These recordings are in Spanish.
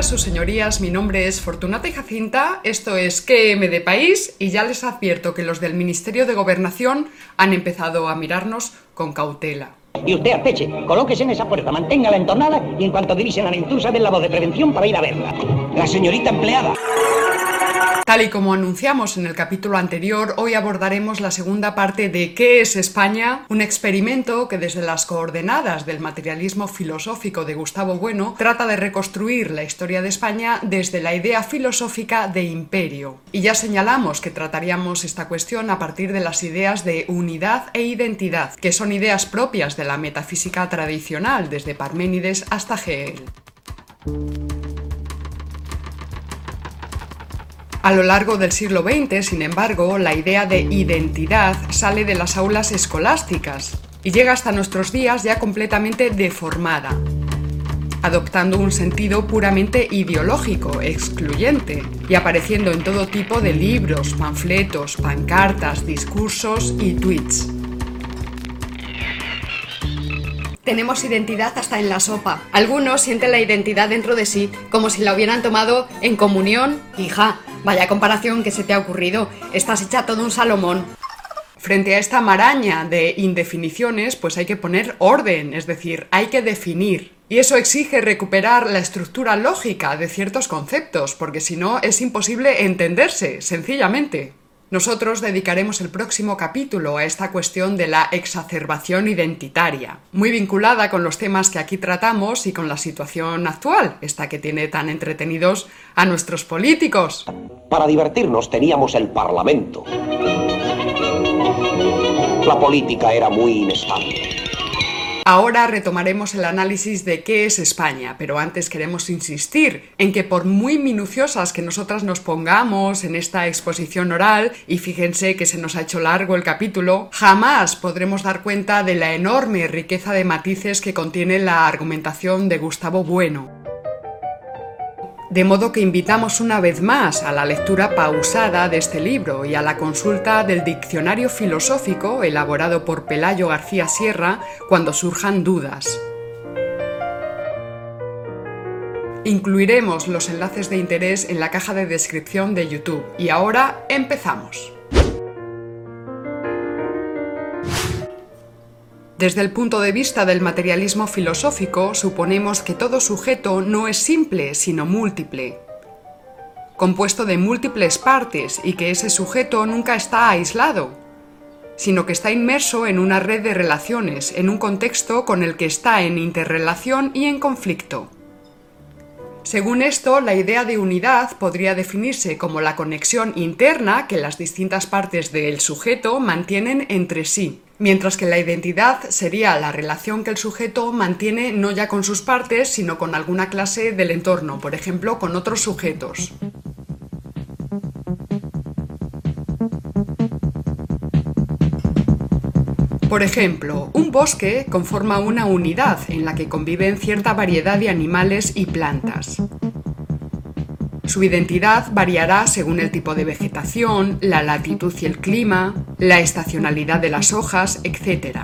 Días, sus señorías. Mi nombre es Fortunata y Jacinta. Esto es QM de País y ya les advierto que los del Ministerio de Gobernación han empezado a mirarnos con cautela. Y usted, Arteche, colóquese en esa puerta, manténgala entornada y en cuanto divisen a la intrusa den la voz de prevención para ir a verla. La señorita empleada. Tal y como anunciamos en el capítulo anterior, hoy abordaremos la segunda parte de ¿Qué es España? Un experimento que desde las coordenadas del materialismo filosófico de Gustavo Bueno trata de reconstruir la historia de España desde la idea filosófica de imperio. Y ya señalamos que trataríamos esta cuestión a partir de las ideas de unidad e identidad, que son ideas propias de la metafísica tradicional desde Parménides hasta Hegel. A lo largo del siglo XX, sin embargo, la idea de identidad sale de las aulas escolásticas y llega hasta nuestros días ya completamente deformada, adoptando un sentido puramente ideológico, excluyente, y apareciendo en todo tipo de libros, panfletos, pancartas, discursos y tweets. Tenemos identidad hasta en la sopa. Algunos sienten la identidad dentro de sí, como si la hubieran tomado en comunión. Hija, vaya comparación que se te ha ocurrido. Estás hecha todo un Salomón. Frente a esta maraña de indefiniciones, pues hay que poner orden, es decir, hay que definir. Y eso exige recuperar la estructura lógica de ciertos conceptos, porque si no es imposible entenderse, sencillamente. Nosotros dedicaremos el próximo capítulo a esta cuestión de la exacerbación identitaria, muy vinculada con los temas que aquí tratamos y con la situación actual, esta que tiene tan entretenidos a nuestros políticos. Para divertirnos teníamos el Parlamento. La política era muy inestable. Ahora retomaremos el análisis de qué es España, pero antes queremos insistir en que por muy minuciosas que nosotras nos pongamos en esta exposición oral, y fíjense que se nos ha hecho largo el capítulo, jamás podremos dar cuenta de la enorme riqueza de matices que contiene la argumentación de Gustavo Bueno. De modo que invitamos una vez más a la lectura pausada de este libro y a la consulta del diccionario filosófico elaborado por Pelayo García Sierra cuando surjan dudas. Incluiremos los enlaces de interés en la caja de descripción de YouTube. Y ahora empezamos. Desde el punto de vista del materialismo filosófico, suponemos que todo sujeto no es simple, sino múltiple, compuesto de múltiples partes y que ese sujeto nunca está aislado, sino que está inmerso en una red de relaciones, en un contexto con el que está en interrelación y en conflicto. Según esto, la idea de unidad podría definirse como la conexión interna que las distintas partes del sujeto mantienen entre sí mientras que la identidad sería la relación que el sujeto mantiene no ya con sus partes, sino con alguna clase del entorno, por ejemplo, con otros sujetos. Por ejemplo, un bosque conforma una unidad en la que conviven cierta variedad de animales y plantas. Su identidad variará según el tipo de vegetación, la latitud y el clima, la estacionalidad de las hojas, etc.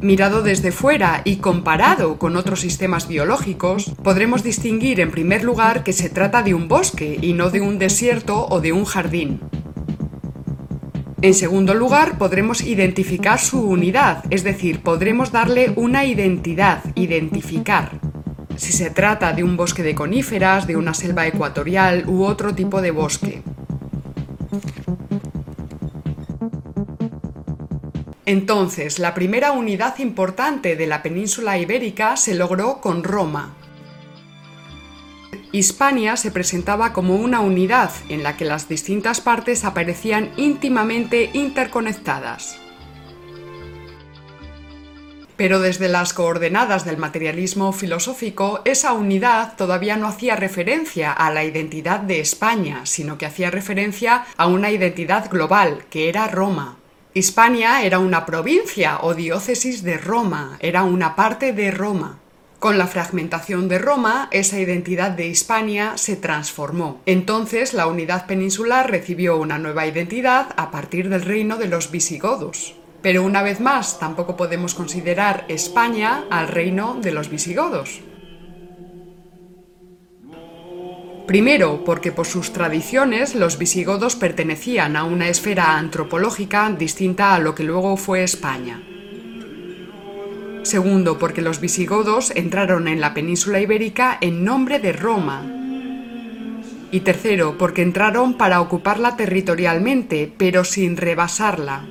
Mirado desde fuera y comparado con otros sistemas biológicos, podremos distinguir en primer lugar que se trata de un bosque y no de un desierto o de un jardín. En segundo lugar, podremos identificar su unidad, es decir, podremos darle una identidad, identificar si se trata de un bosque de coníferas, de una selva ecuatorial u otro tipo de bosque. Entonces, la primera unidad importante de la península ibérica se logró con Roma. Hispania se presentaba como una unidad en la que las distintas partes aparecían íntimamente interconectadas. Pero desde las coordenadas del materialismo filosófico, esa unidad todavía no hacía referencia a la identidad de España, sino que hacía referencia a una identidad global, que era Roma. Hispania era una provincia o diócesis de Roma, era una parte de Roma. Con la fragmentación de Roma, esa identidad de Hispania se transformó. Entonces la unidad peninsular recibió una nueva identidad a partir del reino de los visigodos. Pero una vez más, tampoco podemos considerar España al reino de los visigodos. Primero, porque por sus tradiciones los visigodos pertenecían a una esfera antropológica distinta a lo que luego fue España. Segundo, porque los visigodos entraron en la península ibérica en nombre de Roma. Y tercero, porque entraron para ocuparla territorialmente, pero sin rebasarla.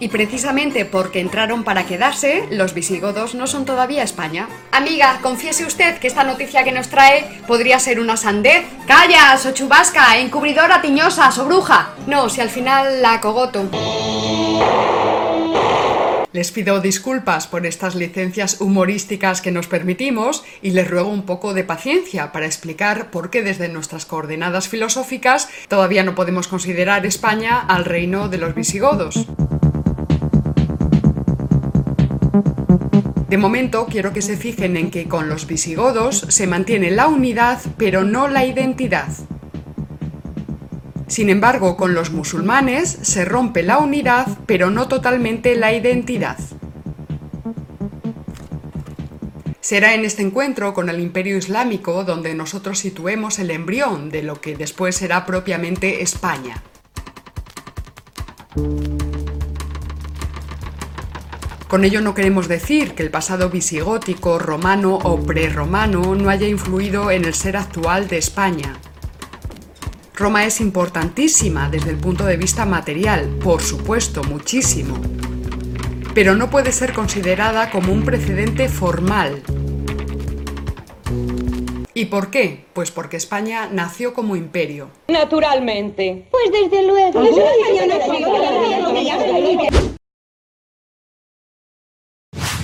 Y precisamente porque entraron para quedarse, los visigodos no son todavía España. Amiga, confiese usted que esta noticia que nos trae podría ser una sandez. ¡Callas, o chubasca, encubridora tiñosa, o bruja! No, si al final la cogoto. Les pido disculpas por estas licencias humorísticas que nos permitimos y les ruego un poco de paciencia para explicar por qué desde nuestras coordenadas filosóficas todavía no podemos considerar España al reino de los visigodos. De momento quiero que se fijen en que con los visigodos se mantiene la unidad pero no la identidad. Sin embargo, con los musulmanes se rompe la unidad, pero no totalmente la identidad. Será en este encuentro con el Imperio Islámico donde nosotros situemos el embrión de lo que después será propiamente España. Con ello no queremos decir que el pasado visigótico, romano o prerromano no haya influido en el ser actual de España. Roma es importantísima desde el punto de vista material, por supuesto, muchísimo. Pero no puede ser considerada como un precedente formal. ¿Y por qué? Pues porque España nació como imperio. Naturalmente. Pues desde luego.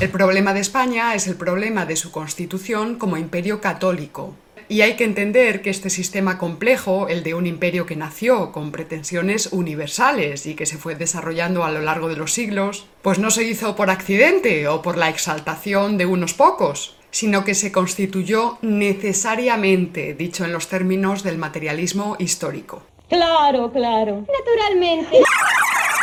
El problema de España es el problema de su constitución como imperio católico, y hay que entender que este sistema complejo, el de un imperio que nació con pretensiones universales y que se fue desarrollando a lo largo de los siglos, pues no se hizo por accidente o por la exaltación de unos pocos, sino que se constituyó necesariamente, dicho en los términos del materialismo histórico. Claro, claro. Naturalmente.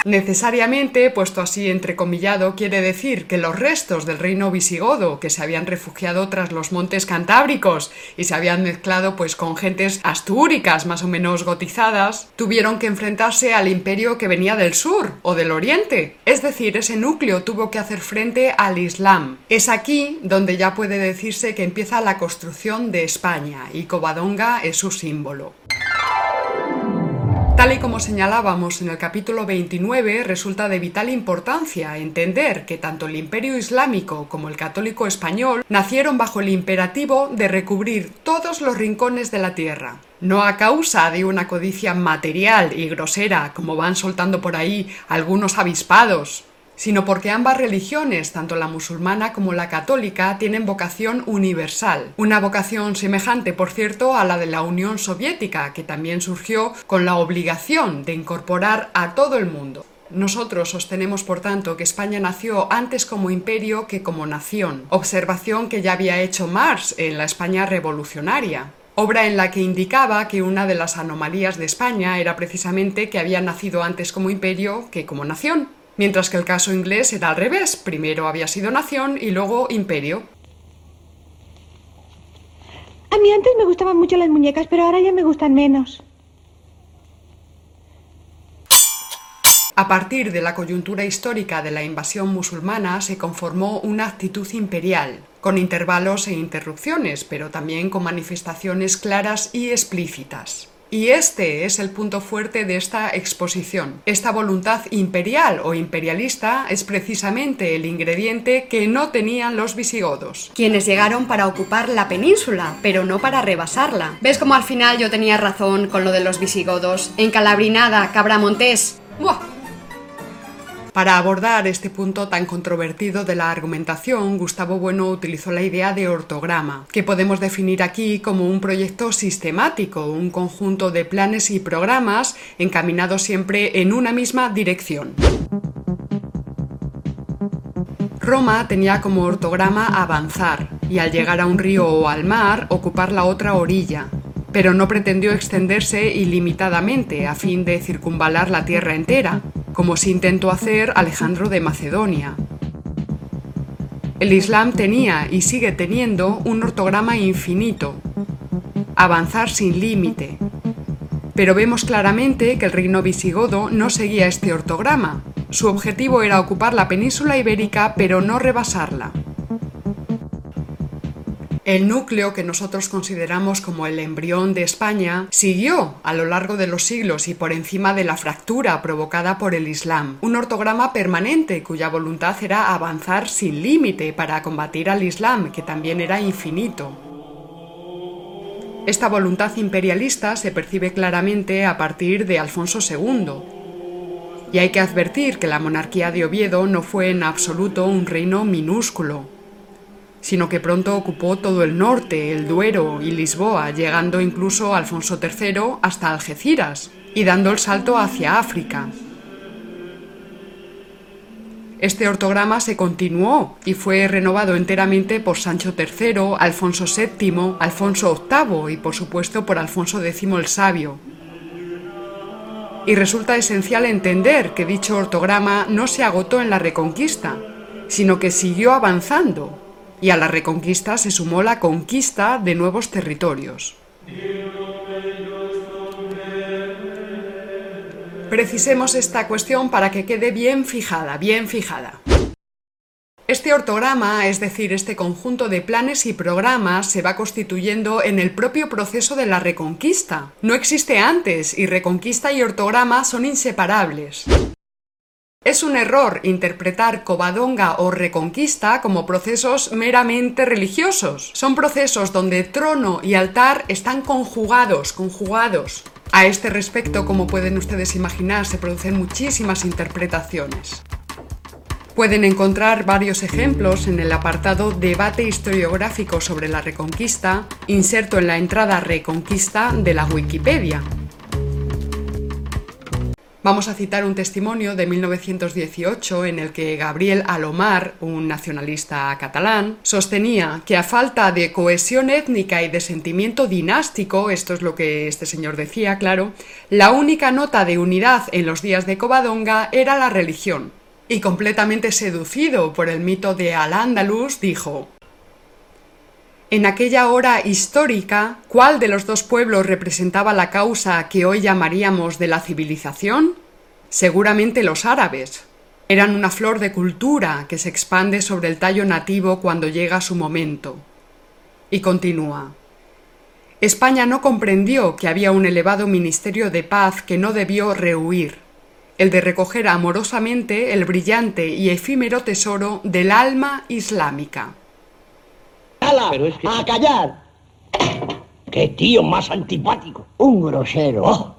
Necesariamente, puesto así entrecomillado, quiere decir que los restos del reino visigodo, que se habían refugiado tras los montes cantábricos y se habían mezclado pues con gentes astúricas más o menos gotizadas, tuvieron que enfrentarse al imperio que venía del sur o del oriente. Es decir, ese núcleo tuvo que hacer frente al Islam. Es aquí donde ya puede decirse que empieza la construcción de España y Covadonga es su símbolo. Tal y como señalábamos en el capítulo 29, resulta de vital importancia entender que tanto el imperio islámico como el católico español nacieron bajo el imperativo de recubrir todos los rincones de la tierra. No a causa de una codicia material y grosera, como van soltando por ahí algunos avispados, sino porque ambas religiones, tanto la musulmana como la católica, tienen vocación universal. Una vocación semejante, por cierto, a la de la Unión Soviética, que también surgió con la obligación de incorporar a todo el mundo. Nosotros sostenemos, por tanto, que España nació antes como imperio que como nación, observación que ya había hecho Marx en la España revolucionaria obra en la que indicaba que una de las anomalías de España era precisamente que había nacido antes como imperio que como nación mientras que el caso inglés era al revés, primero había sido nación y luego imperio. A mí antes me gustaban mucho las muñecas, pero ahora ya me gustan menos. A partir de la coyuntura histórica de la invasión musulmana se conformó una actitud imperial, con intervalos e interrupciones, pero también con manifestaciones claras y explícitas. Y este es el punto fuerte de esta exposición. Esta voluntad imperial o imperialista es precisamente el ingrediente que no tenían los visigodos. Quienes llegaron para ocupar la península, pero no para rebasarla. ¿Ves cómo al final yo tenía razón con lo de los visigodos? En Calabrinada, Cabramontés. ¡Buah! Para abordar este punto tan controvertido de la argumentación, Gustavo Bueno utilizó la idea de ortograma, que podemos definir aquí como un proyecto sistemático, un conjunto de planes y programas encaminados siempre en una misma dirección. Roma tenía como ortograma avanzar y al llegar a un río o al mar ocupar la otra orilla, pero no pretendió extenderse ilimitadamente a fin de circunvalar la tierra entera, como se intentó hacer Alejandro de Macedonia. El Islam tenía y sigue teniendo un ortograma infinito, avanzar sin límite. Pero vemos claramente que el reino visigodo no seguía este ortograma. Su objetivo era ocupar la península ibérica pero no rebasarla. El núcleo que nosotros consideramos como el embrión de España siguió a lo largo de los siglos y por encima de la fractura provocada por el Islam, un ortograma permanente cuya voluntad era avanzar sin límite para combatir al Islam, que también era infinito. Esta voluntad imperialista se percibe claramente a partir de Alfonso II, y hay que advertir que la monarquía de Oviedo no fue en absoluto un reino minúsculo sino que pronto ocupó todo el norte, el Duero y Lisboa, llegando incluso Alfonso III hasta Algeciras y dando el salto hacia África. Este ortograma se continuó y fue renovado enteramente por Sancho III, Alfonso VII, Alfonso VIII y por supuesto por Alfonso X el Sabio. Y resulta esencial entender que dicho ortograma no se agotó en la Reconquista, sino que siguió avanzando y a la reconquista se sumó la conquista de nuevos territorios. Precisemos esta cuestión para que quede bien fijada, bien fijada. Este ortograma, es decir, este conjunto de planes y programas, se va constituyendo en el propio proceso de la reconquista. No existe antes y reconquista y ortograma son inseparables. Es un error interpretar Covadonga o Reconquista como procesos meramente religiosos. Son procesos donde trono y altar están conjugados, conjugados. A este respecto, como pueden ustedes imaginar, se producen muchísimas interpretaciones. Pueden encontrar varios ejemplos en el apartado Debate historiográfico sobre la Reconquista, inserto en la entrada Reconquista de la Wikipedia. Vamos a citar un testimonio de 1918 en el que Gabriel Alomar, un nacionalista catalán, sostenía que a falta de cohesión étnica y de sentimiento dinástico, esto es lo que este señor decía, claro, la única nota de unidad en los días de Covadonga era la religión. Y completamente seducido por el mito de Al-Ándalus, dijo en aquella hora histórica, ¿cuál de los dos pueblos representaba la causa que hoy llamaríamos de la civilización? Seguramente los árabes. Eran una flor de cultura que se expande sobre el tallo nativo cuando llega su momento. Y continúa. España no comprendió que había un elevado ministerio de paz que no debió rehuir, el de recoger amorosamente el brillante y efímero tesoro del alma islámica. Pero es que... ¡A callar! ¡Qué tío más antipático! Un grosero. Oh.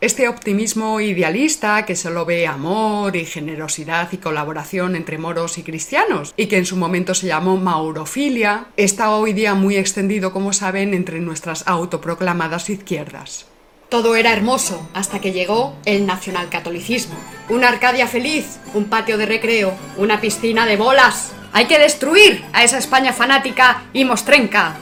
Este optimismo idealista que solo ve amor y generosidad y colaboración entre moros y cristianos, y que en su momento se llamó maurofilia, está hoy día muy extendido, como saben, entre nuestras autoproclamadas izquierdas. Todo era hermoso hasta que llegó el nacionalcatolicismo. Una Arcadia feliz, un patio de recreo, una piscina de bolas, hay que destruir a esa España fanática y mostrenca.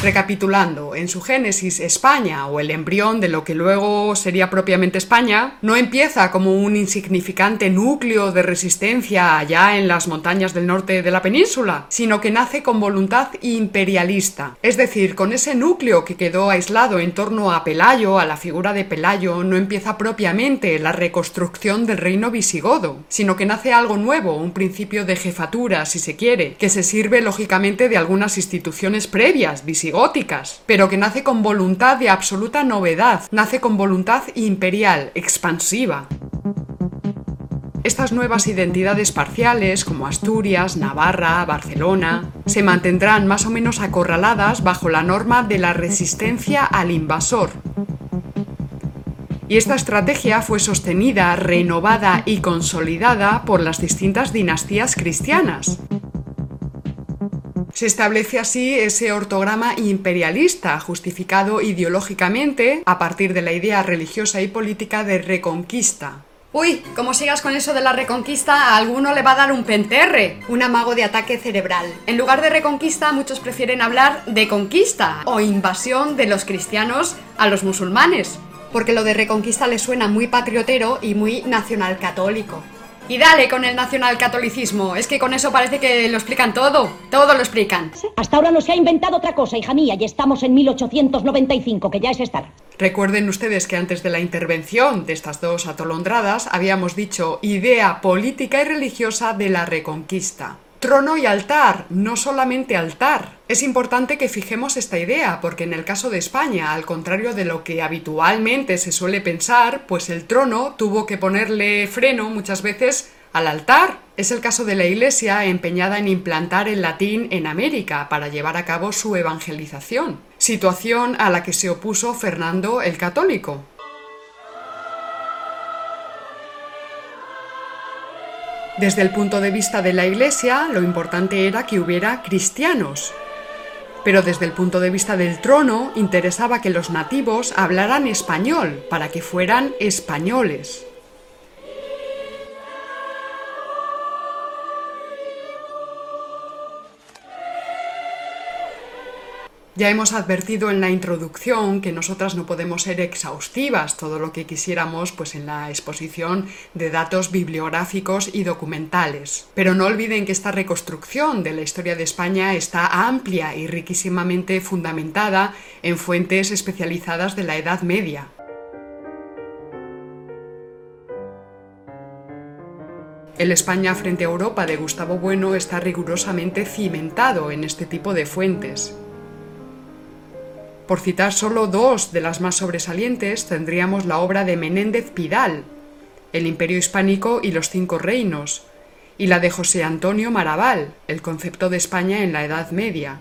Recapitulando, en su génesis España, o el embrión de lo que luego sería propiamente España, no empieza como un insignificante núcleo de resistencia allá en las montañas del norte de la península, sino que nace con voluntad imperialista. Es decir, con ese núcleo que quedó aislado en torno a Pelayo, a la figura de Pelayo, no empieza propiamente la reconstrucción del reino visigodo, sino que nace algo nuevo, un principio de jefatura, si se quiere, que se sirve lógicamente de algunas instituciones previas, visigodas góticas, pero que nace con voluntad de absoluta novedad, nace con voluntad imperial, expansiva. Estas nuevas identidades parciales, como Asturias, Navarra, Barcelona, se mantendrán más o menos acorraladas bajo la norma de la resistencia al invasor. Y esta estrategia fue sostenida, renovada y consolidada por las distintas dinastías cristianas. Se establece así ese ortograma imperialista, justificado ideológicamente a partir de la idea religiosa y política de reconquista. Uy, como sigas con eso de la reconquista, a alguno le va a dar un penterre, un amago de ataque cerebral. En lugar de reconquista, muchos prefieren hablar de conquista o invasión de los cristianos a los musulmanes, porque lo de reconquista les suena muy patriotero y muy nacional católico. Y dale con el nacionalcatolicismo. Es que con eso parece que lo explican todo. Todo lo explican. Hasta ahora no se ha inventado otra cosa, hija mía, y estamos en 1895, que ya es estar. Recuerden ustedes que antes de la intervención de estas dos atolondradas habíamos dicho idea política y religiosa de la reconquista. Trono y altar, no solamente altar. Es importante que fijemos esta idea, porque en el caso de España, al contrario de lo que habitualmente se suele pensar, pues el trono tuvo que ponerle freno muchas veces al altar. Es el caso de la Iglesia empeñada en implantar el latín en América para llevar a cabo su evangelización, situación a la que se opuso Fernando el Católico. Desde el punto de vista de la Iglesia, lo importante era que hubiera cristianos. Pero desde el punto de vista del trono, interesaba que los nativos hablaran español, para que fueran españoles. Ya hemos advertido en la introducción que nosotras no podemos ser exhaustivas todo lo que quisiéramos pues en la exposición de datos bibliográficos y documentales. Pero no olviden que esta reconstrucción de la historia de España está amplia y riquísimamente fundamentada en fuentes especializadas de la Edad Media. El España frente a Europa de Gustavo Bueno está rigurosamente cimentado en este tipo de fuentes. Por citar solo dos de las más sobresalientes, tendríamos la obra de Menéndez Pidal, El Imperio Hispánico y los Cinco Reinos, y la de José Antonio Maraval, El concepto de España en la Edad Media.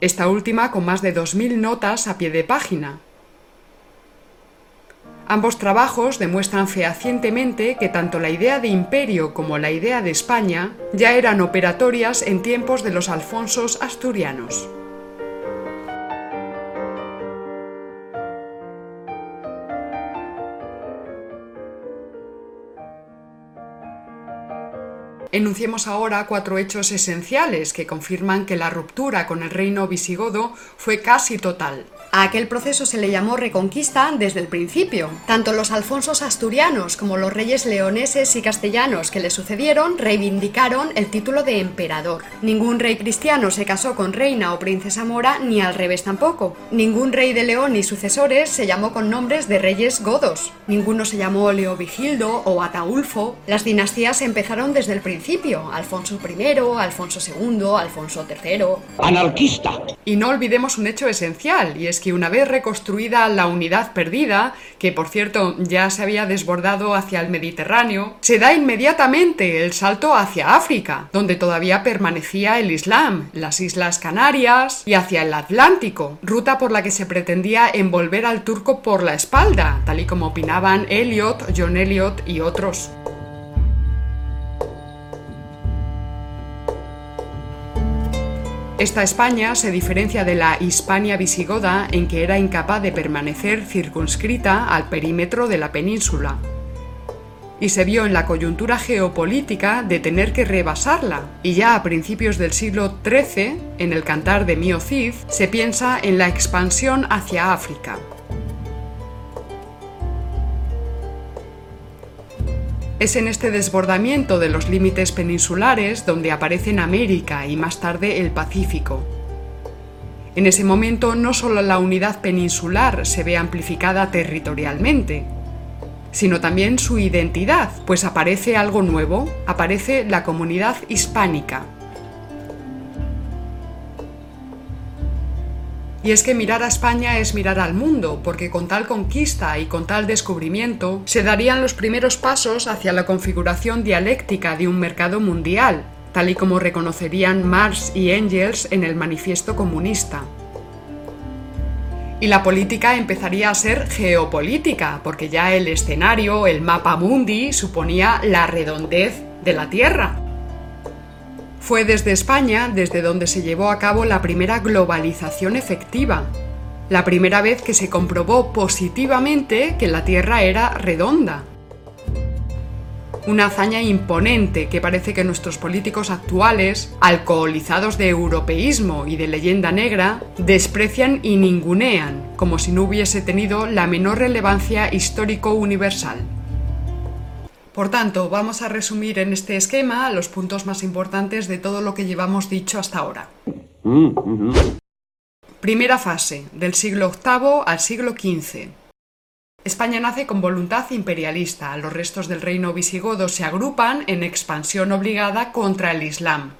Esta última con más de 2.000 notas a pie de página. Ambos trabajos demuestran fehacientemente que tanto la idea de imperio como la idea de España ya eran operatorias en tiempos de los Alfonsos asturianos. Enunciemos ahora cuatro hechos esenciales que confirman que la ruptura con el reino visigodo fue casi total. A aquel proceso se le llamó reconquista desde el principio. Tanto los alfonsos asturianos como los reyes leoneses y castellanos que le sucedieron reivindicaron el título de emperador. Ningún rey cristiano se casó con reina o princesa mora ni al revés tampoco. Ningún rey de León ni sucesores se llamó con nombres de reyes godos. Ninguno se llamó Leovigildo o Ataulfo. Las dinastías empezaron desde el principio. Alfonso I, Alfonso II, Alfonso III. Anarquista. Y no olvidemos un hecho esencial, y es que una vez reconstruida la unidad perdida, que por cierto ya se había desbordado hacia el Mediterráneo, se da inmediatamente el salto hacia África, donde todavía permanecía el Islam, las Islas Canarias y hacia el Atlántico, ruta por la que se pretendía envolver al turco por la espalda, tal y como opinaban Eliot, John Eliot y otros. Esta España se diferencia de la Hispania visigoda en que era incapaz de permanecer circunscrita al perímetro de la península y se vio en la coyuntura geopolítica de tener que rebasarla. Y ya a principios del siglo XIII, en el Cantar de Mio Cid, se piensa en la expansión hacia África. Es en este desbordamiento de los límites peninsulares donde aparecen América y más tarde el Pacífico. En ese momento no solo la unidad peninsular se ve amplificada territorialmente, sino también su identidad, pues aparece algo nuevo, aparece la comunidad hispánica. Y es que mirar a España es mirar al mundo, porque con tal conquista y con tal descubrimiento se darían los primeros pasos hacia la configuración dialéctica de un mercado mundial, tal y como reconocerían Marx y Engels en el Manifiesto Comunista. Y la política empezaría a ser geopolítica, porque ya el escenario, el mapa mundi, suponía la redondez de la Tierra. Fue desde España desde donde se llevó a cabo la primera globalización efectiva, la primera vez que se comprobó positivamente que la Tierra era redonda. Una hazaña imponente que parece que nuestros políticos actuales, alcoholizados de europeísmo y de leyenda negra, desprecian y ningunean, como si no hubiese tenido la menor relevancia histórico-universal. Por tanto, vamos a resumir en este esquema los puntos más importantes de todo lo que llevamos dicho hasta ahora. Primera fase, del siglo VIII al siglo XV. España nace con voluntad imperialista. Los restos del reino visigodo se agrupan en expansión obligada contra el Islam.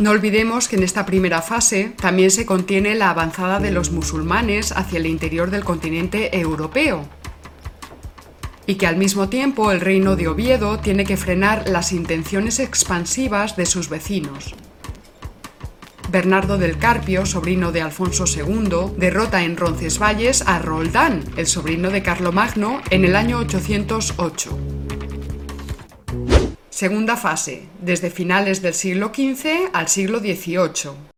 No olvidemos que en esta primera fase también se contiene la avanzada de los musulmanes hacia el interior del continente europeo, y que al mismo tiempo el reino de Oviedo tiene que frenar las intenciones expansivas de sus vecinos. Bernardo del Carpio, sobrino de Alfonso II, derrota en Roncesvalles a Roldán, el sobrino de Carlomagno, en el año 808. Segunda fase, desde finales del siglo XV al siglo XVIII.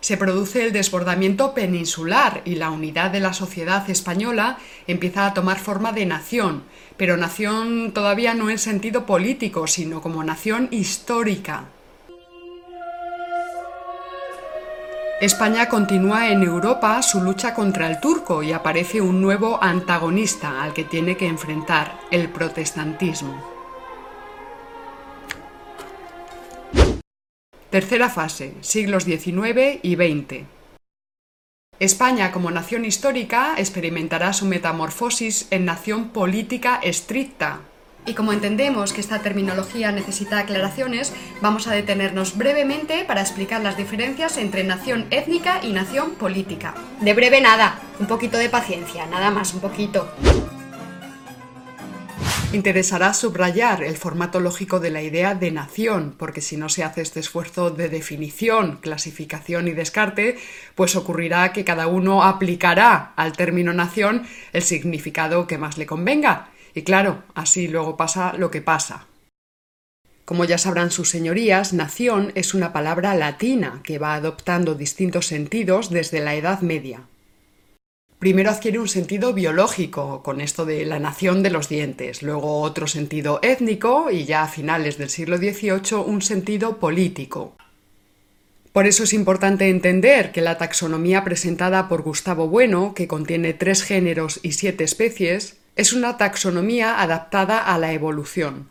Se produce el desbordamiento peninsular y la unidad de la sociedad española empieza a tomar forma de nación, pero nación todavía no en sentido político, sino como nación histórica. España continúa en Europa su lucha contra el turco y aparece un nuevo antagonista al que tiene que enfrentar, el protestantismo. Tercera fase, siglos XIX y XX. España como nación histórica experimentará su metamorfosis en nación política estricta, y como entendemos que esta terminología necesita aclaraciones, vamos a detenernos brevemente para explicar las diferencias entre nación étnica y nación política. De breve nada, un poquito de paciencia, nada más, un poquito. Interesará subrayar el formato lógico de la idea de nación, porque si no se hace este esfuerzo de definición, clasificación y descarte, pues ocurrirá que cada uno aplicará al término nación el significado que más le convenga y claro, así luego pasa lo que pasa. Como ya sabrán sus señorías, nación es una palabra latina que va adoptando distintos sentidos desde la Edad Media. Primero adquiere un sentido biológico, con esto de la nación de los dientes, luego otro sentido étnico y ya a finales del siglo XVIII un sentido político. Por eso es importante entender que la taxonomía presentada por Gustavo Bueno, que contiene tres géneros y siete especies, es una taxonomía adaptada a la evolución.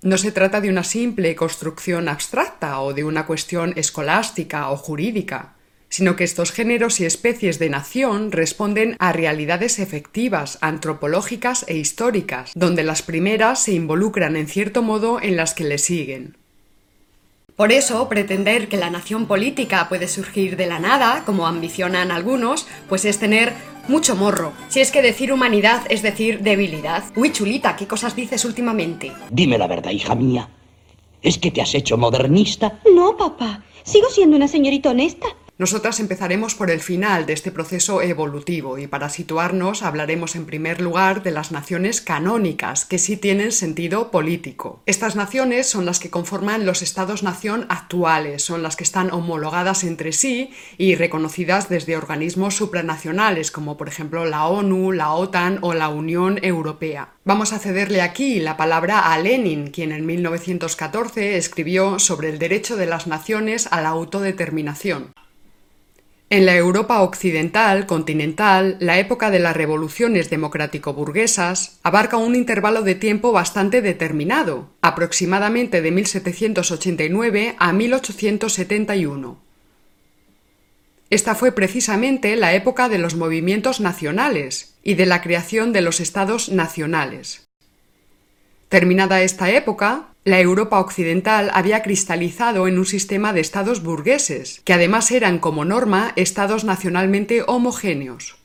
No se trata de una simple construcción abstracta o de una cuestión escolástica o jurídica, sino que estos géneros y especies de nación responden a realidades efectivas, antropológicas e históricas, donde las primeras se involucran en cierto modo en las que le siguen. Por eso, pretender que la nación política puede surgir de la nada, como ambicionan algunos, pues es tener mucho morro. Si es que decir humanidad es decir debilidad. Uy, chulita, ¿qué cosas dices últimamente? Dime la verdad, hija mía. ¿Es que te has hecho modernista? No, papá. Sigo siendo una señorita honesta. Nosotras empezaremos por el final de este proceso evolutivo y para situarnos hablaremos en primer lugar de las naciones canónicas, que sí tienen sentido político. Estas naciones son las que conforman los estados-nación actuales, son las que están homologadas entre sí y reconocidas desde organismos supranacionales como por ejemplo la ONU, la OTAN o la Unión Europea. Vamos a cederle aquí la palabra a Lenin, quien en 1914 escribió sobre el derecho de las naciones a la autodeterminación. En la Europa occidental, continental, la época de las revoluciones democrático-burguesas abarca un intervalo de tiempo bastante determinado, aproximadamente de 1789 a 1871. Esta fue precisamente la época de los movimientos nacionales y de la creación de los estados nacionales. Terminada esta época, la Europa occidental había cristalizado en un sistema de estados burgueses, que además eran como norma estados nacionalmente homogéneos.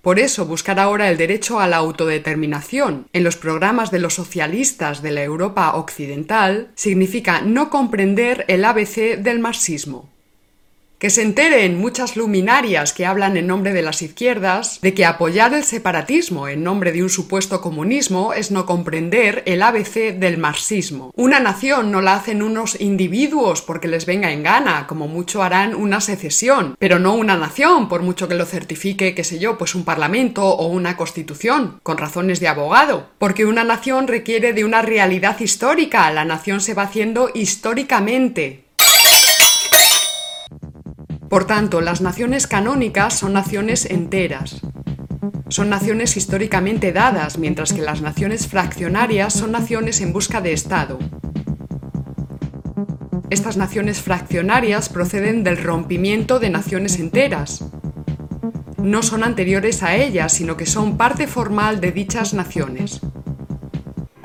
Por eso buscar ahora el derecho a la autodeterminación en los programas de los socialistas de la Europa occidental significa no comprender el ABC del marxismo. Que se enteren muchas luminarias que hablan en nombre de las izquierdas de que apoyar el separatismo en nombre de un supuesto comunismo es no comprender el ABC del marxismo. Una nación no la hacen unos individuos porque les venga en gana, como mucho harán una secesión, pero no una nación, por mucho que lo certifique, qué sé yo, pues un parlamento o una constitución, con razones de abogado. Porque una nación requiere de una realidad histórica, la nación se va haciendo históricamente, por tanto, las naciones canónicas son naciones enteras. Son naciones históricamente dadas, mientras que las naciones fraccionarias son naciones en busca de Estado. Estas naciones fraccionarias proceden del rompimiento de naciones enteras. No son anteriores a ellas, sino que son parte formal de dichas naciones.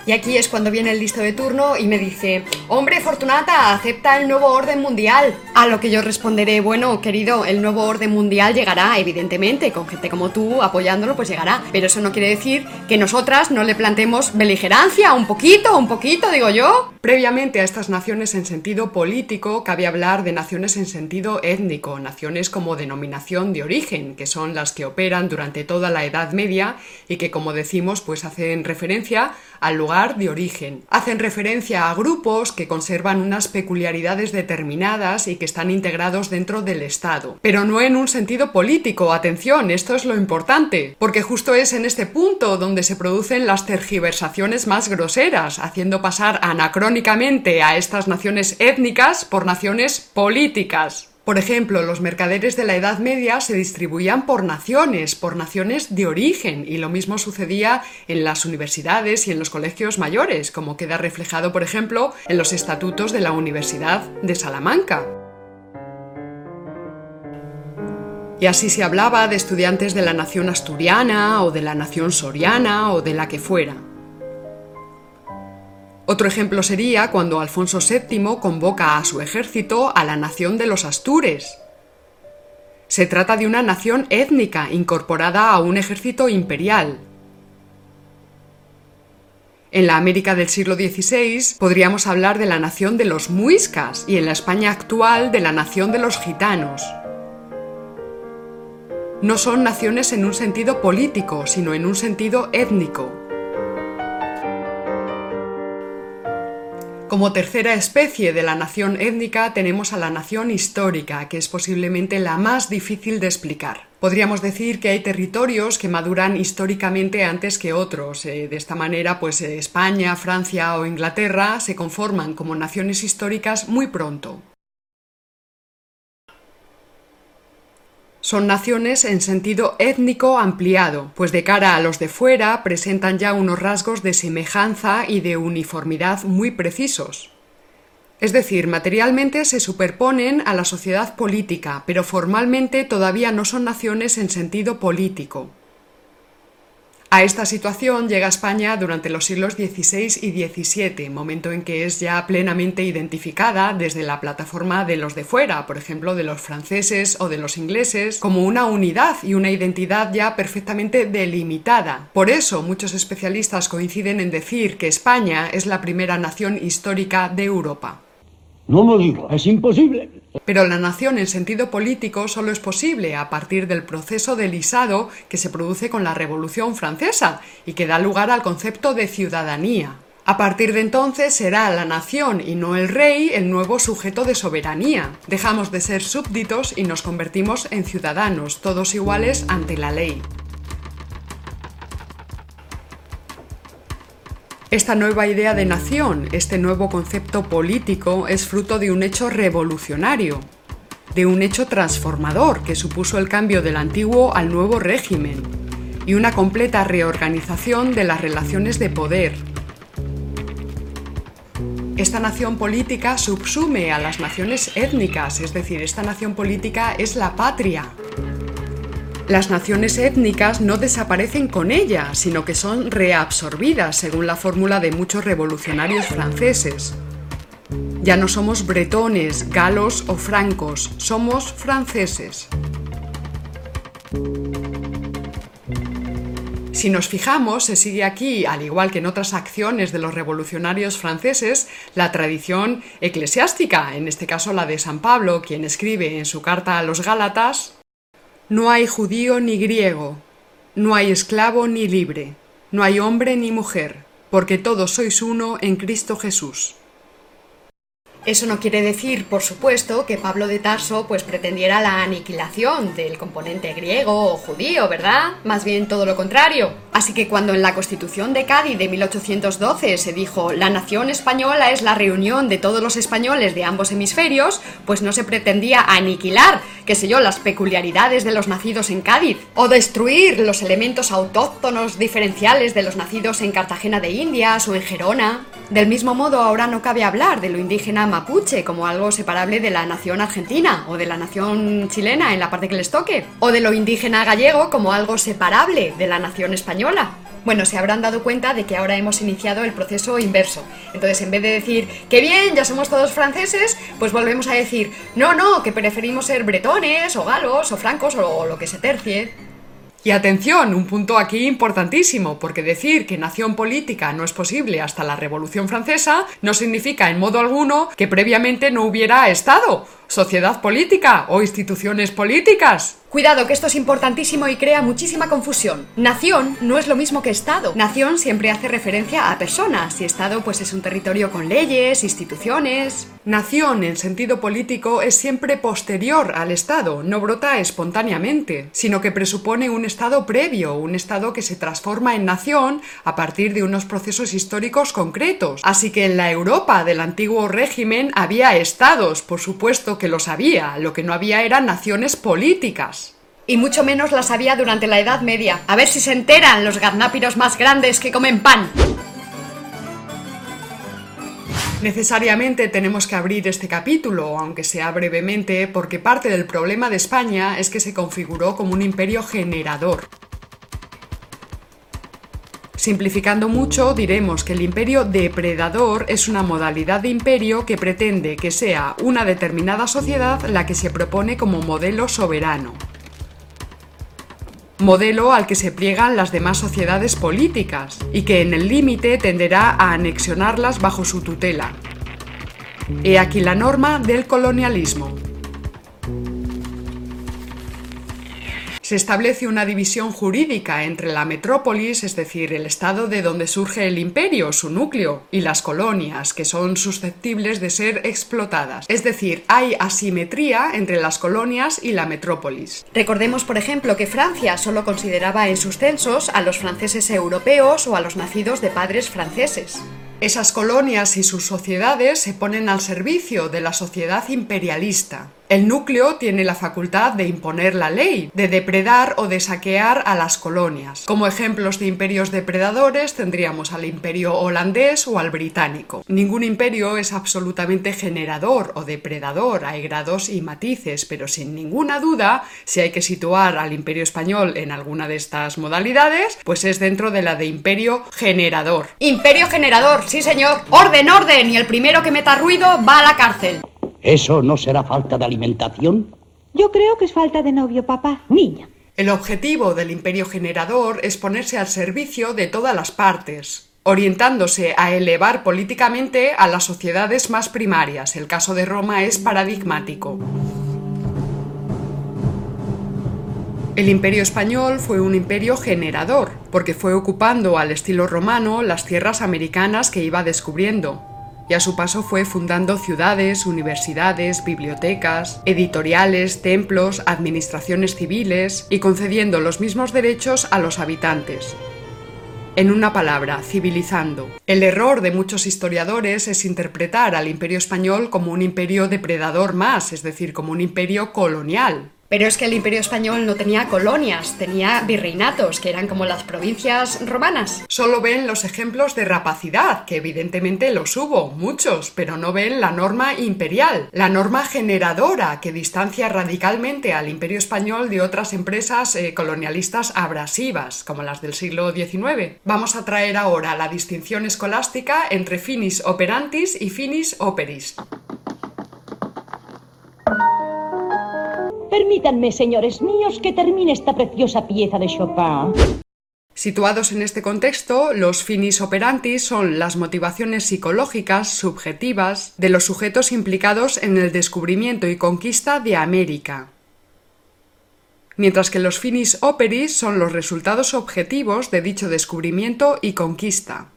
Y aquí es cuando viene el listo de turno y me dice, hombre Fortunata, acepta el nuevo orden mundial. A lo que yo responderé, bueno, querido, el nuevo orden mundial llegará, evidentemente, con gente como tú apoyándolo, pues llegará. Pero eso no quiere decir que nosotras no le plantemos beligerancia, un poquito, un poquito, digo yo. Previamente a estas naciones en sentido político, cabe hablar de naciones en sentido étnico, naciones como denominación de origen, que son las que operan durante toda la Edad Media y que, como decimos, pues hacen referencia al lugar de origen. Hacen referencia a grupos que conservan unas peculiaridades determinadas y que están integrados dentro del Estado. Pero no en un sentido político, atención, esto es lo importante, porque justo es en este punto donde se producen las tergiversaciones más groseras, haciendo pasar anacrónicamente a estas naciones étnicas por naciones políticas. Por ejemplo, los mercaderes de la Edad Media se distribuían por naciones, por naciones de origen, y lo mismo sucedía en las universidades y en los colegios mayores, como queda reflejado, por ejemplo, en los estatutos de la Universidad de Salamanca. Y así se hablaba de estudiantes de la nación asturiana o de la nación soriana o de la que fuera. Otro ejemplo sería cuando Alfonso VII convoca a su ejército a la nación de los Astures. Se trata de una nación étnica incorporada a un ejército imperial. En la América del siglo XVI podríamos hablar de la nación de los muiscas y en la España actual de la nación de los gitanos. No son naciones en un sentido político, sino en un sentido étnico. Como tercera especie de la nación étnica tenemos a la nación histórica, que es posiblemente la más difícil de explicar. Podríamos decir que hay territorios que maduran históricamente antes que otros. Eh, de esta manera, pues eh, España, Francia o Inglaterra se conforman como naciones históricas muy pronto. Son naciones en sentido étnico ampliado, pues de cara a los de fuera presentan ya unos rasgos de semejanza y de uniformidad muy precisos. Es decir, materialmente se superponen a la sociedad política, pero formalmente todavía no son naciones en sentido político. A esta situación llega España durante los siglos XVI y XVII, momento en que es ya plenamente identificada desde la plataforma de los de fuera, por ejemplo de los franceses o de los ingleses, como una unidad y una identidad ya perfectamente delimitada. Por eso muchos especialistas coinciden en decir que España es la primera nación histórica de Europa. No lo digo, es imposible. Pero la nación en sentido político solo es posible a partir del proceso de lisado que se produce con la Revolución Francesa y que da lugar al concepto de ciudadanía. A partir de entonces será la nación y no el rey el nuevo sujeto de soberanía. Dejamos de ser súbditos y nos convertimos en ciudadanos, todos iguales ante la ley. Esta nueva idea de nación, este nuevo concepto político, es fruto de un hecho revolucionario, de un hecho transformador que supuso el cambio del antiguo al nuevo régimen y una completa reorganización de las relaciones de poder. Esta nación política subsume a las naciones étnicas, es decir, esta nación política es la patria, las naciones étnicas no desaparecen con ella, sino que son reabsorbidas, según la fórmula de muchos revolucionarios franceses. Ya no somos bretones, galos o francos, somos franceses. Si nos fijamos, se sigue aquí, al igual que en otras acciones de los revolucionarios franceses, la tradición eclesiástica, en este caso la de San Pablo, quien escribe en su carta a los Gálatas, no hay judío ni griego, no hay esclavo ni libre, no hay hombre ni mujer, porque todos sois uno en Cristo Jesús. Eso no quiere decir, por supuesto, que Pablo de Tarso pues pretendiera la aniquilación del componente griego o judío, ¿verdad? Más bien todo lo contrario. Así que cuando en la Constitución de Cádiz de 1812 se dijo la nación española es la reunión de todos los españoles de ambos hemisferios, pues no se pretendía aniquilar, qué sé yo, las peculiaridades de los nacidos en Cádiz o destruir los elementos autóctonos diferenciales de los nacidos en Cartagena de Indias o en Gerona. Del mismo modo, ahora no cabe hablar de lo indígena mapuche como algo separable de la nación argentina o de la nación chilena en la parte que les toque, o de lo indígena gallego como algo separable de la nación española. Bueno, se habrán dado cuenta de que ahora hemos iniciado el proceso inverso. Entonces, en vez de decir, qué bien, ya somos todos franceses, pues volvemos a decir, no, no, que preferimos ser bretones o galos o francos o lo que se tercie. Y atención, un punto aquí importantísimo, porque decir que nación política no es posible hasta la Revolución Francesa no significa en modo alguno que previamente no hubiera Estado, sociedad política o instituciones políticas. Cuidado, que esto es importantísimo y crea muchísima confusión. Nación no es lo mismo que Estado. Nación siempre hace referencia a personas y Estado pues es un territorio con leyes, instituciones. Nación en sentido político es siempre posterior al Estado, no brota espontáneamente, sino que presupone un Estado previo, un Estado que se transforma en nación a partir de unos procesos históricos concretos. Así que en la Europa del antiguo régimen había Estados, por supuesto que los había, lo que no había eran naciones políticas y mucho menos las había durante la Edad Media. A ver si se enteran los gaznápiros más grandes que comen pan. Necesariamente tenemos que abrir este capítulo, aunque sea brevemente, porque parte del problema de España es que se configuró como un imperio generador. Simplificando mucho, diremos que el imperio depredador es una modalidad de imperio que pretende que sea una determinada sociedad la que se propone como modelo soberano modelo al que se pliegan las demás sociedades políticas y que en el límite tenderá a anexionarlas bajo su tutela. He aquí la norma del colonialismo. Se establece una división jurídica entre la metrópolis, es decir, el estado de donde surge el imperio, su núcleo, y las colonias, que son susceptibles de ser explotadas. Es decir, hay asimetría entre las colonias y la metrópolis. Recordemos, por ejemplo, que Francia solo consideraba en sus censos a los franceses europeos o a los nacidos de padres franceses. Esas colonias y sus sociedades se ponen al servicio de la sociedad imperialista. El núcleo tiene la facultad de imponer la ley, de depredar o de saquear a las colonias. Como ejemplos de imperios depredadores tendríamos al imperio holandés o al británico. Ningún imperio es absolutamente generador o depredador, hay grados y matices, pero sin ninguna duda, si hay que situar al imperio español en alguna de estas modalidades, pues es dentro de la de imperio generador. Imperio generador, sí señor. Orden, orden, y el primero que meta ruido va a la cárcel. ¿Eso no será falta de alimentación? Yo creo que es falta de novio, papá. Niña. El objetivo del imperio generador es ponerse al servicio de todas las partes, orientándose a elevar políticamente a las sociedades más primarias. El caso de Roma es paradigmático. El imperio español fue un imperio generador, porque fue ocupando al estilo romano las tierras americanas que iba descubriendo, y a su paso fue fundando ciudades, universidades, bibliotecas, editoriales, templos, administraciones civiles y concediendo los mismos derechos a los habitantes. En una palabra, civilizando. El error de muchos historiadores es interpretar al imperio español como un imperio depredador más, es decir, como un imperio colonial, pero es que el imperio español no tenía colonias, tenía virreinatos, que eran como las provincias romanas. Solo ven los ejemplos de rapacidad, que evidentemente los hubo, muchos, pero no ven la norma imperial, la norma generadora, que distancia radicalmente al imperio español de otras empresas eh, colonialistas abrasivas, como las del siglo XIX. Vamos a traer ahora la distinción escolástica entre finis operantis y finis operis. Permítanme, señores míos, que termine esta preciosa pieza de Chopin. Situados en este contexto, los finis operantis son las motivaciones psicológicas subjetivas de los sujetos implicados en el descubrimiento y conquista de América, mientras que los finis operis son los resultados objetivos de dicho descubrimiento y conquista.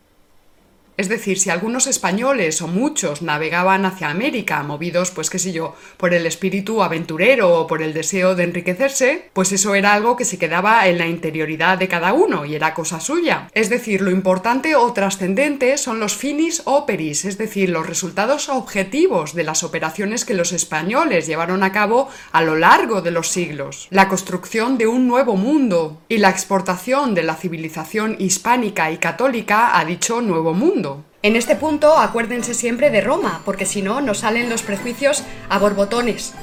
Es decir, si algunos españoles o muchos navegaban hacia América, movidos, pues qué sé yo, por el espíritu aventurero o por el deseo de enriquecerse, pues eso era algo que se quedaba en la interioridad de cada uno y era cosa suya. Es decir, lo importante o trascendente son los finis operis, es decir, los resultados objetivos de las operaciones que los españoles llevaron a cabo a lo largo de los siglos. La construcción de un nuevo mundo y la exportación de la civilización hispánica y católica a dicho nuevo mundo. En este punto acuérdense siempre de Roma, porque si no nos salen los prejuicios a borbotones.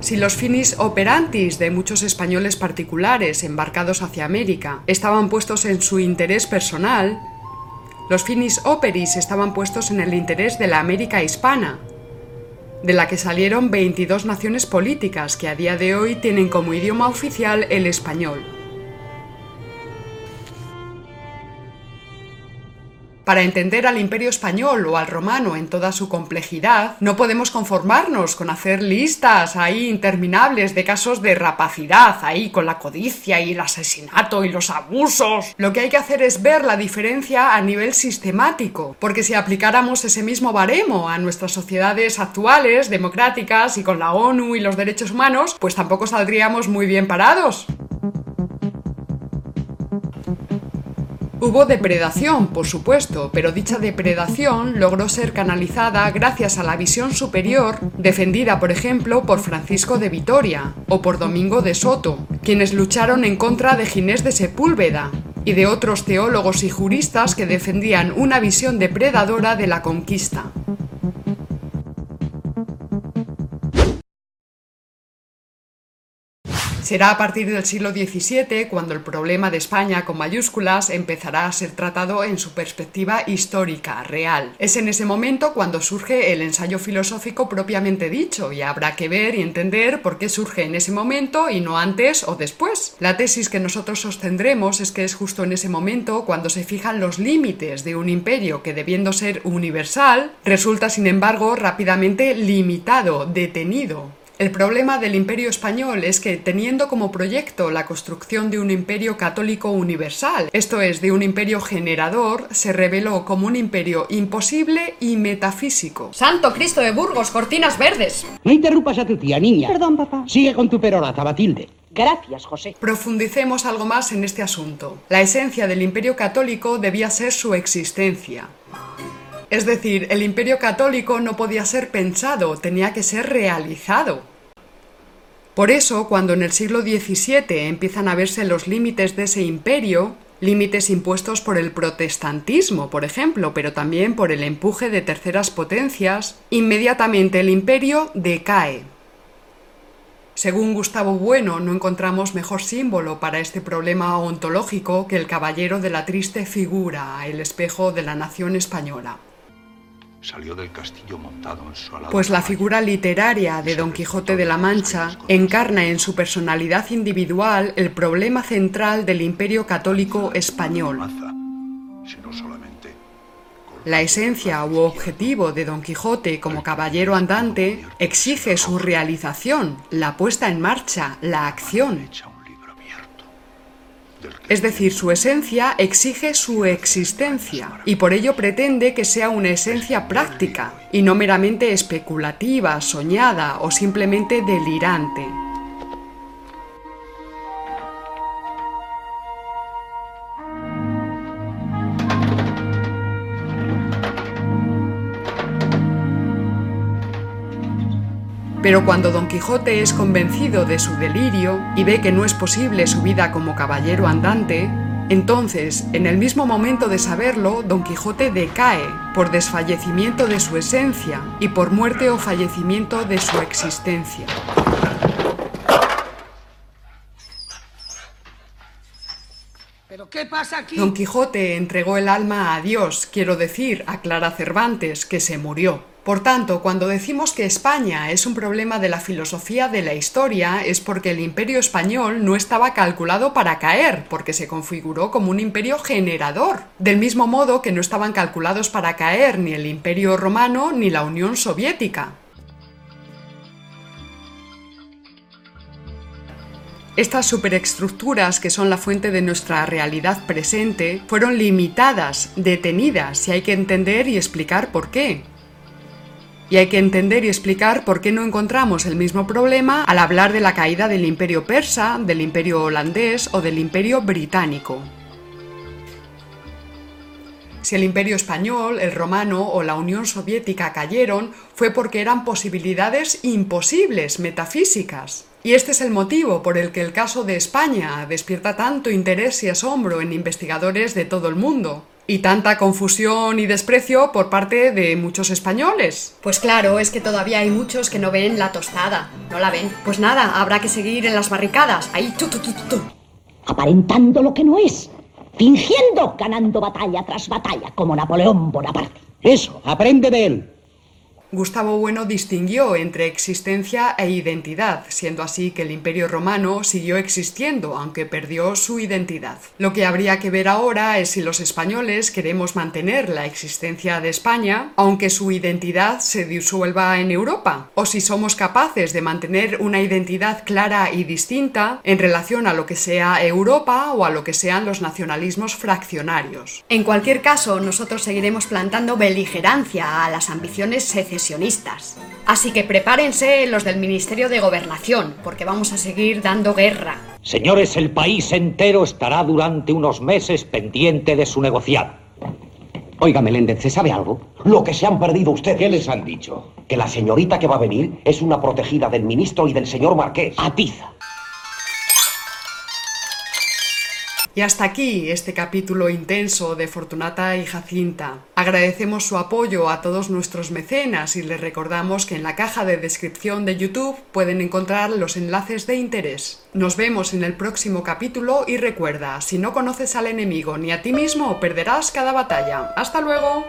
Si los finis operantis de muchos españoles particulares embarcados hacia América estaban puestos en su interés personal, los finis operis estaban puestos en el interés de la América hispana, de la que salieron 22 naciones políticas que a día de hoy tienen como idioma oficial el español. Para entender al imperio español o al romano en toda su complejidad, no podemos conformarnos con hacer listas ahí interminables de casos de rapacidad, ahí con la codicia y el asesinato y los abusos. Lo que hay que hacer es ver la diferencia a nivel sistemático, porque si aplicáramos ese mismo baremo a nuestras sociedades actuales, democráticas y con la ONU y los derechos humanos, pues tampoco saldríamos muy bien parados. Hubo depredación, por supuesto, pero dicha depredación logró ser canalizada gracias a la visión superior defendida, por ejemplo, por Francisco de Vitoria o por Domingo de Soto, quienes lucharon en contra de Ginés de Sepúlveda y de otros teólogos y juristas que defendían una visión depredadora de la conquista. Será a partir del siglo XVII cuando el problema de España con mayúsculas empezará a ser tratado en su perspectiva histórica, real. Es en ese momento cuando surge el ensayo filosófico propiamente dicho y habrá que ver y entender por qué surge en ese momento y no antes o después. La tesis que nosotros sostendremos es que es justo en ese momento cuando se fijan los límites de un imperio que debiendo ser universal, resulta sin embargo rápidamente limitado, detenido. El problema del imperio español es que, teniendo como proyecto la construcción de un imperio católico universal, esto es, de un imperio generador, se reveló como un imperio imposible y metafísico. ¡Santo Cristo de Burgos, cortinas verdes! No interrumpas a tu tía, niña. Perdón, papá. Sigue con tu peroraza, Batilde. Gracias, José. Profundicemos algo más en este asunto. La esencia del imperio católico debía ser su existencia. Es decir, el imperio católico no podía ser pensado, tenía que ser realizado. Por eso, cuando en el siglo XVII empiezan a verse los límites de ese imperio, límites impuestos por el protestantismo, por ejemplo, pero también por el empuje de terceras potencias, inmediatamente el imperio decae. Según Gustavo Bueno, no encontramos mejor símbolo para este problema ontológico que el caballero de la triste figura, el espejo de la nación española. Salió del castillo montado en su alado Pues la figura literaria de Don Quijote de la Mancha encarna en su personalidad individual el problema central del imperio católico español. La esencia u objetivo de Don Quijote como caballero andante exige su realización, la puesta en marcha, la acción. Es decir, su esencia exige su existencia y por ello pretende que sea una esencia práctica y no meramente especulativa, soñada o simplemente delirante. Pero cuando Don Quijote es convencido de su delirio y ve que no es posible su vida como caballero andante, entonces, en el mismo momento de saberlo, Don Quijote decae por desfallecimiento de su esencia y por muerte o fallecimiento de su existencia. ¿Pero qué pasa aquí? Don Quijote entregó el alma a Dios, quiero decir, a Clara Cervantes, que se murió. Por tanto, cuando decimos que España es un problema de la filosofía de la historia, es porque el imperio español no estaba calculado para caer, porque se configuró como un imperio generador. Del mismo modo que no estaban calculados para caer ni el imperio romano ni la Unión Soviética. Estas superestructuras, que son la fuente de nuestra realidad presente, fueron limitadas, detenidas, y hay que entender y explicar por qué. Y hay que entender y explicar por qué no encontramos el mismo problema al hablar de la caída del imperio persa, del imperio holandés o del imperio británico. Si el imperio español, el romano o la Unión Soviética cayeron, fue porque eran posibilidades imposibles, metafísicas. Y este es el motivo por el que el caso de España despierta tanto interés y asombro en investigadores de todo el mundo. Y tanta confusión y desprecio por parte de muchos españoles. Pues claro, es que todavía hay muchos que no ven la tostada. No la ven. Pues nada, habrá que seguir en las barricadas. Ahí, tu, tu, tu, tu. Aparentando lo que no es. Fingiendo, ganando batalla tras batalla, como Napoleón Bonaparte. Eso, aprende de él. Gustavo Bueno distinguió entre existencia e identidad, siendo así que el Imperio romano siguió existiendo, aunque perdió su identidad. Lo que habría que ver ahora es si los españoles queremos mantener la existencia de España, aunque su identidad se disuelva en Europa, o si somos capaces de mantener una identidad clara y distinta en relación a lo que sea Europa o a lo que sean los nacionalismos fraccionarios. En cualquier caso, nosotros seguiremos plantando beligerancia a las ambiciones secesionistas. Así que prepárense los del Ministerio de Gobernación, porque vamos a seguir dando guerra. Señores, el país entero estará durante unos meses pendiente de su negociado. Oiga, Meléndez, ¿se sabe algo? Lo que se han perdido ustedes. ¿Qué les han dicho? Que la señorita que va a venir es una protegida del ministro y del señor marqués. Atiza. Y hasta aquí este capítulo intenso de Fortunata y Jacinta. Agradecemos su apoyo a todos nuestros mecenas y les recordamos que en la caja de descripción de YouTube pueden encontrar los enlaces de interés. Nos vemos en el próximo capítulo y recuerda, si no conoces al enemigo ni a ti mismo, perderás cada batalla. ¡Hasta luego!